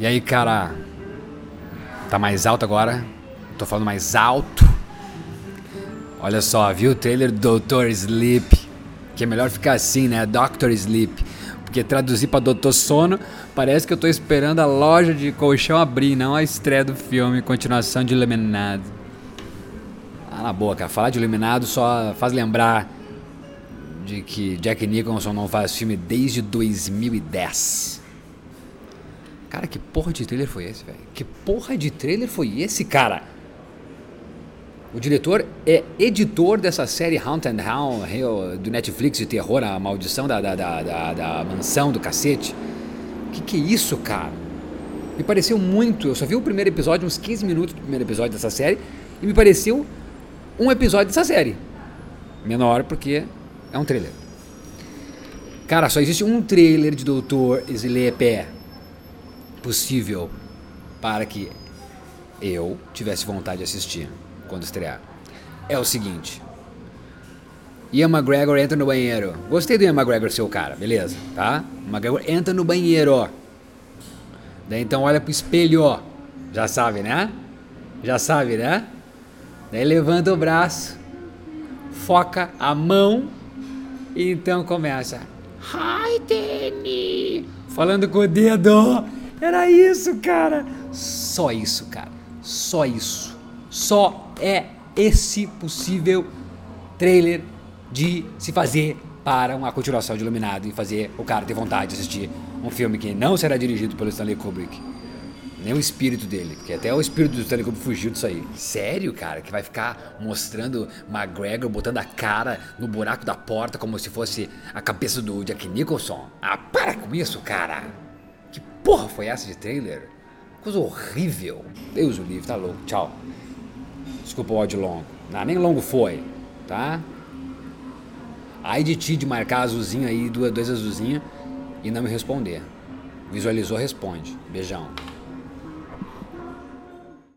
E aí, cara? Tá mais alto agora? Tô falando mais alto. Olha só, viu o trailer do Dr. Sleep? Que é melhor ficar assim, né? Dr. Sleep. Porque traduzir pra Doutor Sono parece que eu tô esperando a loja de colchão abrir, não a estreia do filme, continuação de Iluminado. Ah, na boa, cara. Falar de Iluminado só faz lembrar de que Jack Nicholson não faz filme desde 2010. Cara, que porra de trailer foi esse, velho? Que porra de trailer foi esse, cara? O diretor é editor dessa série Haunted Hound do Netflix de terror, a maldição da, da, da, da, da mansão do cacete. Que que é isso, cara? Me pareceu muito. Eu só vi o primeiro episódio, uns 15 minutos do primeiro episódio dessa série, e me pareceu um episódio dessa série. Menor porque é um trailer. Cara, só existe um trailer de Doutor Sleep possível para que eu tivesse vontade de assistir quando estrear. É o seguinte. Ian McGregor entra no banheiro. Gostei do Ian McGregor ser o cara, beleza, tá? McGregor entra no banheiro, ó. Daí então olha pro espelho, ó. Já sabe, né? Já sabe, né? Daí levanta o braço, foca a mão e então começa. Hi, Danny! Falando com o dedo. Era isso, cara. Só isso, cara. Só isso. Só é esse possível trailer de se fazer para uma continuação de Iluminado e fazer o cara ter vontade de assistir um filme que não será dirigido pelo Stanley Kubrick. Nem o espírito dele, porque até o espírito do Stanley Kubrick fugiu disso aí. Sério, cara, que vai ficar mostrando McGregor botando a cara no buraco da porta como se fosse a cabeça do Jack Nicholson? Ah, para com isso, cara! Porra foi essa de trailer? Coisa horrível. Deus o livre, tá louco. Tchau. Desculpa o áudio longo. Não, nem longo foi, tá? Aí de ti de marcar azulzinho aí, duas, dois azulzinhos e não me responder. Visualizou, responde. Beijão.